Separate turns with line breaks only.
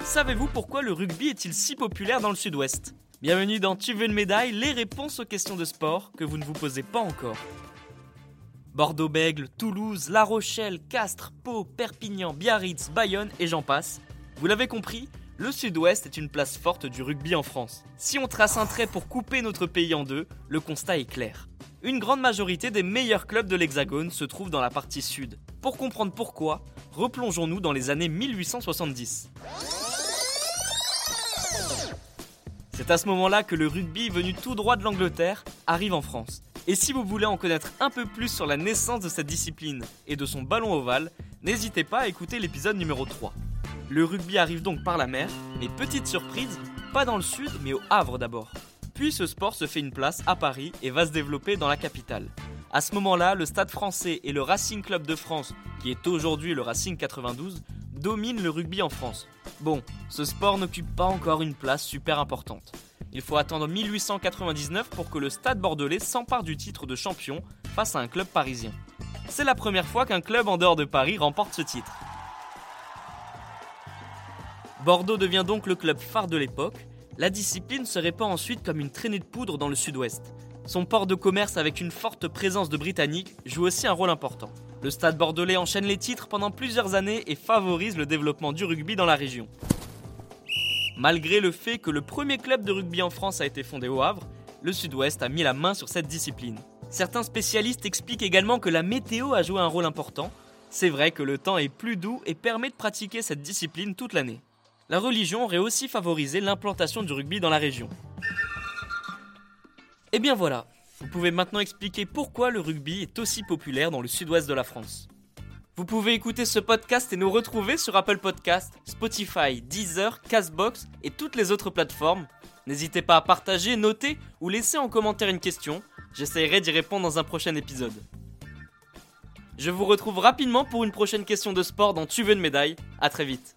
Savez-vous pourquoi le rugby est-il si populaire dans le sud-ouest? Bienvenue dans Tu veux une médaille, les réponses aux questions de sport que vous ne vous posez pas encore. Bordeaux-Bègle, Toulouse, La Rochelle, Castres, Pau, Perpignan, Biarritz, Bayonne et j'en passe. Vous l'avez compris, le sud-ouest est une place forte du rugby en France. Si on trace un trait pour couper notre pays en deux, le constat est clair. Une grande majorité des meilleurs clubs de l'Hexagone se trouvent dans la partie sud. Pour comprendre pourquoi, replongeons-nous dans les années 1870. C'est à ce moment-là que le rugby, venu tout droit de l'Angleterre, arrive en France. Et si vous voulez en connaître un peu plus sur la naissance de cette discipline et de son ballon ovale, n'hésitez pas à écouter l'épisode numéro 3. Le rugby arrive donc par la mer, mais petite surprise, pas dans le sud, mais au Havre d'abord. Puis ce sport se fait une place à Paris et va se développer dans la capitale. À ce moment-là, le Stade français et le Racing Club de France, qui est aujourd'hui le Racing 92, dominent le rugby en France. Bon, ce sport n'occupe pas encore une place super importante. Il faut attendre 1899 pour que le Stade bordelais s'empare du titre de champion face à un club parisien. C'est la première fois qu'un club en dehors de Paris remporte ce titre. Bordeaux devient donc le club phare de l'époque. La discipline se répand ensuite comme une traînée de poudre dans le sud-ouest. Son port de commerce avec une forte présence de Britanniques joue aussi un rôle important. Le stade bordelais enchaîne les titres pendant plusieurs années et favorise le développement du rugby dans la région. Malgré le fait que le premier club de rugby en France a été fondé au Havre, le Sud-Ouest a mis la main sur cette discipline. Certains spécialistes expliquent également que la météo a joué un rôle important. C'est vrai que le temps est plus doux et permet de pratiquer cette discipline toute l'année. La religion aurait aussi favorisé l'implantation du rugby dans la région. Et bien voilà, vous pouvez maintenant expliquer pourquoi le rugby est aussi populaire dans le sud-ouest de la France. Vous pouvez écouter ce podcast et nous retrouver sur Apple Podcast, Spotify, Deezer, Castbox et toutes les autres plateformes. N'hésitez pas à partager, noter ou laisser en commentaire une question. J'essaierai d'y répondre dans un prochain épisode. Je vous retrouve rapidement pour une prochaine question de sport dans Tu veux une médaille. À très vite.